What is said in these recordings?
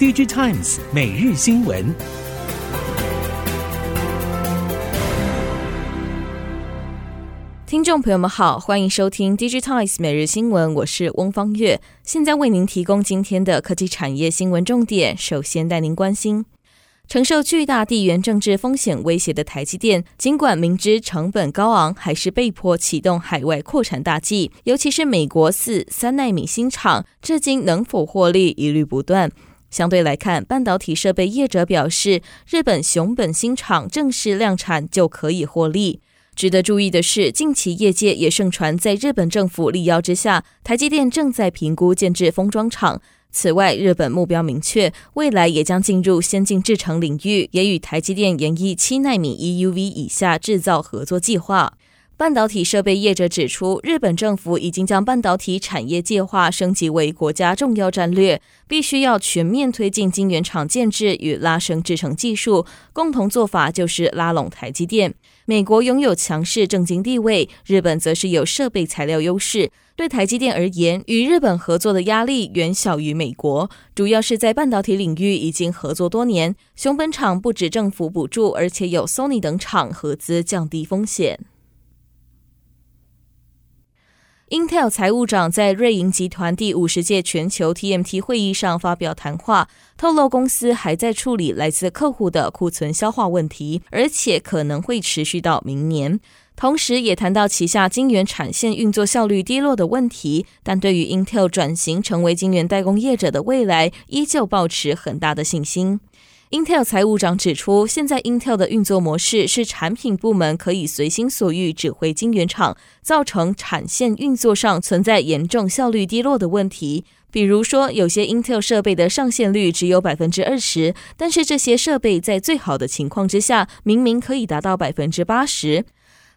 DigiTimes 每日新闻。听众朋友们好，欢迎收听 DigiTimes 每日新闻，我是翁方月，现在为您提供今天的科技产业新闻重点。首先带您关心。承受巨大地缘政治风险威胁的台积电，尽管明知成本高昂，还是被迫启动海外扩产大计。尤其是美国四三奈米新厂，至今能否获利，疑虑不断。相对来看，半导体设备业者表示，日本熊本新厂正式量产就可以获利。值得注意的是，近期业界也盛传，在日本政府力邀之下，台积电正在评估建置封装厂。此外，日本目标明确，未来也将进入先进制程领域，也与台积电研议七纳米 EUV 以下制造合作计划。半导体设备业者指出，日本政府已经将半导体产业计划升级为国家重要战略，必须要全面推进晶圆厂建制与拉升制程技术。共同做法就是拉拢台积电。美国拥有强势政经地位，日本则是有设备材料优势。对台积电而言，与日本合作的压力远小于美国，主要是在半导体领域已经合作多年。熊本厂不止政府补助，而且有 Sony 等厂合资，降低风险。Intel 财务长在瑞银集团第五十届全球 TMT 会议上发表谈话，透露公司还在处理来自客户的库存消化问题，而且可能会持续到明年。同时，也谈到旗下晶圆产线运作效率低落的问题，但对于 Intel 转型成为晶圆代工业者的未来，依旧抱持很大的信心。Intel 财务长指出，现在 Intel 的运作模式是产品部门可以随心所欲指挥晶圆厂，造成产线运作上存在严重效率低落的问题。比如说，有些 Intel 设备的上线率只有百分之二十，但是这些设备在最好的情况之下，明明可以达到百分之八十。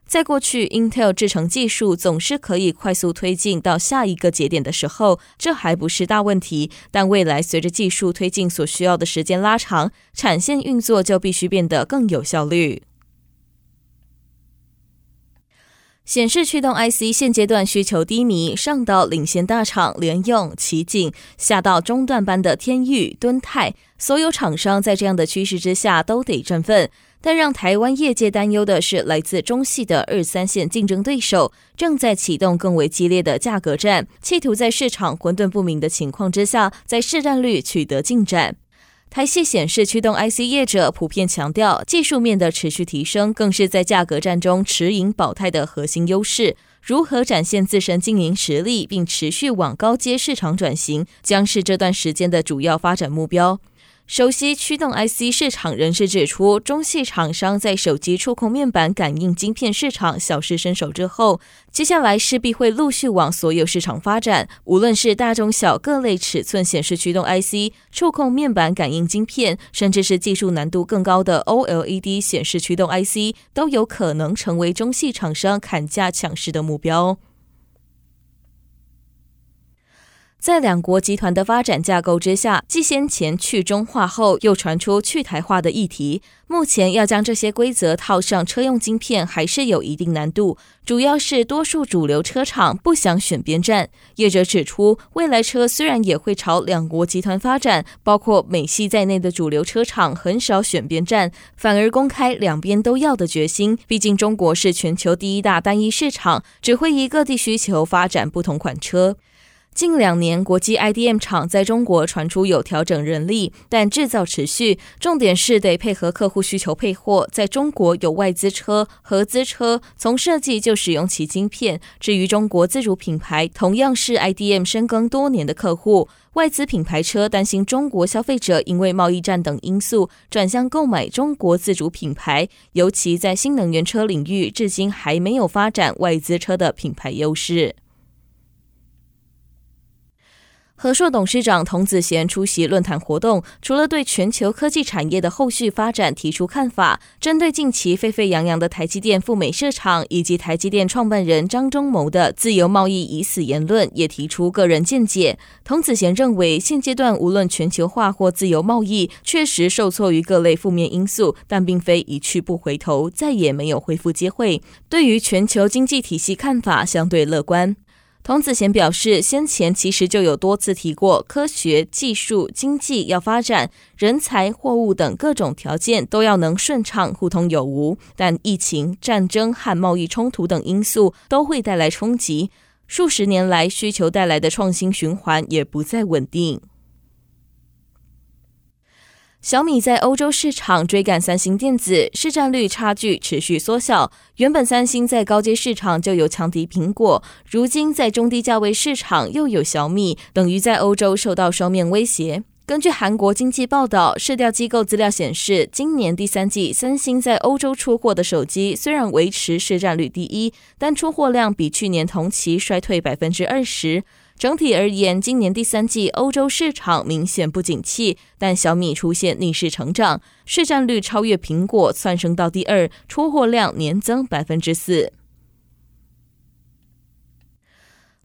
在过去，Intel 制程技术总是可以快速推进到下一个节点的时候，这还不是大问题。但未来随着技术推进所需要的时间拉长，产线运作就必须变得更有效率。显示驱动 IC 现阶段需求低迷，上到领先大厂联咏、奇景，下到中段班的天域、敦泰，所有厂商在这样的趋势之下都得振奋。但让台湾业界担忧的是，来自中系的二三线竞争对手正在启动更为激烈的价格战，企图在市场混沌不明的情况之下，在市占率取得进展。台系显示驱动 IC 业者普遍强调，技术面的持续提升更是在价格战中持盈保泰的核心优势。如何展现自身经营实力，并持续往高阶市场转型，将是这段时间的主要发展目标。熟悉驱动 IC 市场人士指出，中系厂商在手机触控面板感应晶片市场小试身手之后，接下来势必会陆续往所有市场发展。无论是大中小各类尺寸显示驱动 IC、触控面板感应晶片，甚至是技术难度更高的 OLED 显示驱动 IC，都有可能成为中系厂商砍价抢市的目标。在两国集团的发展架构之下，继先前去中化后，又传出去台化的议题。目前要将这些规则套上车用晶片，还是有一定难度。主要是多数主流车厂不想选边站。业者指出，未来车虽然也会朝两国集团发展，包括美系在内的主流车厂很少选边站，反而公开两边都要的决心。毕竟中国是全球第一大单一市场，只会依各地需求发展不同款车。近两年，国际 IDM 厂在中国传出有调整人力，但制造持续。重点是得配合客户需求配货。在中国有外资车、合资车，从设计就使用其晶片。至于中国自主品牌，同样是 IDM 深耕多年的客户。外资品牌车担心中国消费者因为贸易战等因素转向购买中国自主品牌，尤其在新能源车领域，至今还没有发展外资车的品牌优势。和硕董事长童子贤出席论坛活动，除了对全球科技产业的后续发展提出看法，针对近期沸沸扬扬的台积电赴美设厂以及台积电创办人张忠谋的自由贸易已死言论，也提出个人见解。童子贤认为，现阶段无论全球化或自由贸易，确实受挫于各类负面因素，但并非一去不回头，再也没有恢复机会。对于全球经济体系看法相对乐观。童子贤表示，先前其实就有多次提过，科学技术、经济要发展，人才、货物等各种条件都要能顺畅互通有无。但疫情、战争和贸易冲突等因素都会带来冲击，数十年来需求带来的创新循环也不再稳定。小米在欧洲市场追赶三星电子，市占率差距持续缩小。原本三星在高阶市场就有强敌苹果，如今在中低价位市场又有小米，等于在欧洲受到双面威胁。根据韩国经济报道，市调机构资料显示，今年第三季三星在欧洲出货的手机虽然维持市占率第一，但出货量比去年同期衰退百分之二十。整体而言，今年第三季欧洲市场明显不景气，但小米出现逆势成长，市占率超越苹果，窜升到第二，出货量年增百分之四。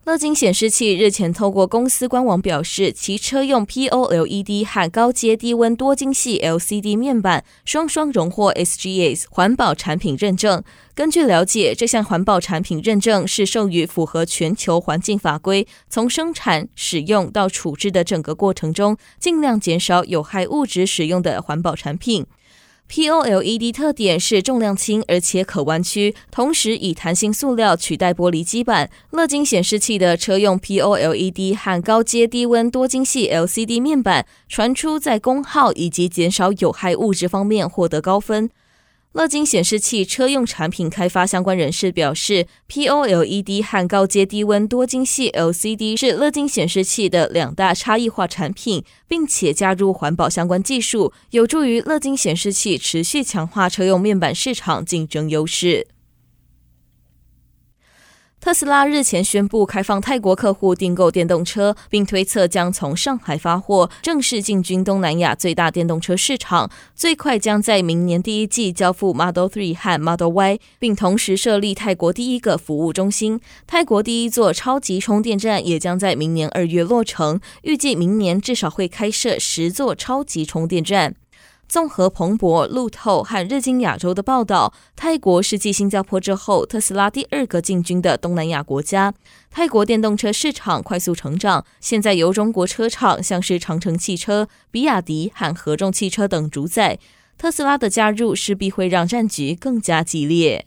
乐金显示器日前透过公司官网表示，其车用 POLED 和高阶低温多晶矽 LCD 面板双双荣获 SGS 环保产品认证。根据了解，这项环保产品认证是授予符合全球环境法规，从生产、使用到处置的整个过程中，尽量减少有害物质使用的环保产品。POLED 特点是重量轻，而且可弯曲，同时以弹性塑料取代玻璃基板。乐金显示器的车用 POLED 和高阶低温多晶矽 LCD 面板，传出在功耗以及减少有害物质方面获得高分。乐金显示器车用产品开发相关人士表示，POLED 和高阶低温多晶矽 LCD 是乐金显示器的两大差异化产品，并且加入环保相关技术，有助于乐金显示器持续强化车用面板市场竞争优势。特斯拉日前宣布开放泰国客户订购电动车，并推测将从上海发货，正式进军东南亚最大电动车市场。最快将在明年第一季交付 Model 3和 Model Y，并同时设立泰国第一个服务中心。泰国第一座超级充电站也将在明年二月落成，预计明年至少会开设十座超级充电站。综合彭博、路透和日经亚洲的报道，泰国是继新加坡之后特斯拉第二个进军的东南亚国家。泰国电动车市场快速成长，现在由中国车厂像是长城汽车、比亚迪和合众汽车等主宰。特斯拉的加入势必会让战局更加激烈。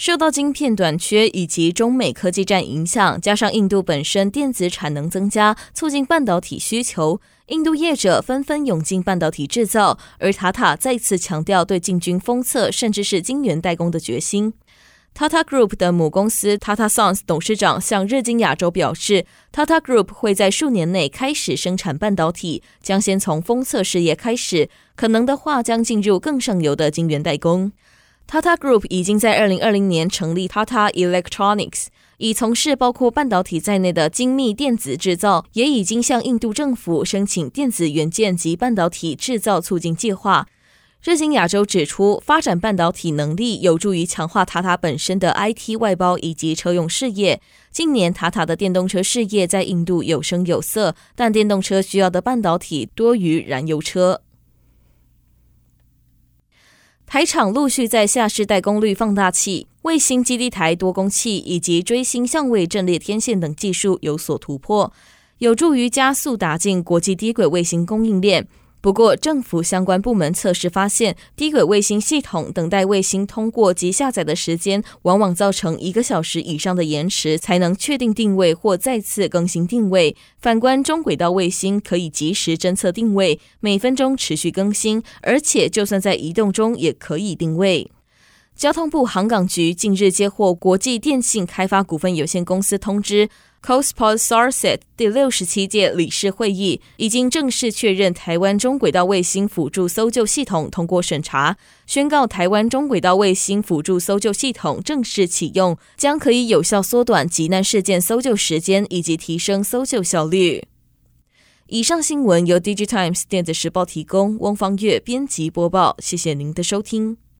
受到晶片短缺以及中美科技战影响，加上印度本身电子产能增加，促进半导体需求，印度业者纷纷涌进半导体制造，而塔塔再次强调对进军封测甚至是晶圆代工的决心。Tata Group 的母公司 Tata Sons 董事长向日经亚洲表示，Tata Group 会在数年内开始生产半导体，将先从封测事业开始，可能的话将进入更上游的晶圆代工。Tata Group 已经在二零二零年成立 Tata Electronics，已从事包括半导体在内的精密电子制造，也已经向印度政府申请电子元件及半导体制造促进计划。日经亚洲指出，发展半导体能力有助于强化塔塔本身的 IT 外包以及车用事业。近年塔塔的电动车事业在印度有声有色，但电动车需要的半导体多于燃油车。台场陆续在下世代功率放大器、卫星基地台多功器以及追星相位阵列天线等技术有所突破，有助于加速打进国际低轨卫星供应链。不过，政府相关部门测试发现，低轨卫星系统等待卫星通过及下载的时间，往往造成一个小时以上的延迟，才能确定定位或再次更新定位。反观中轨道卫星，可以及时侦测定位，每分钟持续更新，而且就算在移动中也可以定位。交通部航港局近日接获国际电信开发股份有限公司通知。COSPOS-SARSAT 第六十七届理事会议已经正式确认台湾中轨道卫星辅助搜救系统通过审查，宣告台湾中轨道卫星辅助搜救系统正式启用，将可以有效缩短急难事件搜救时间以及提升搜救效率。以上新闻由 DigiTimes 电子时报提供，翁方月编辑播报，谢谢您的收听。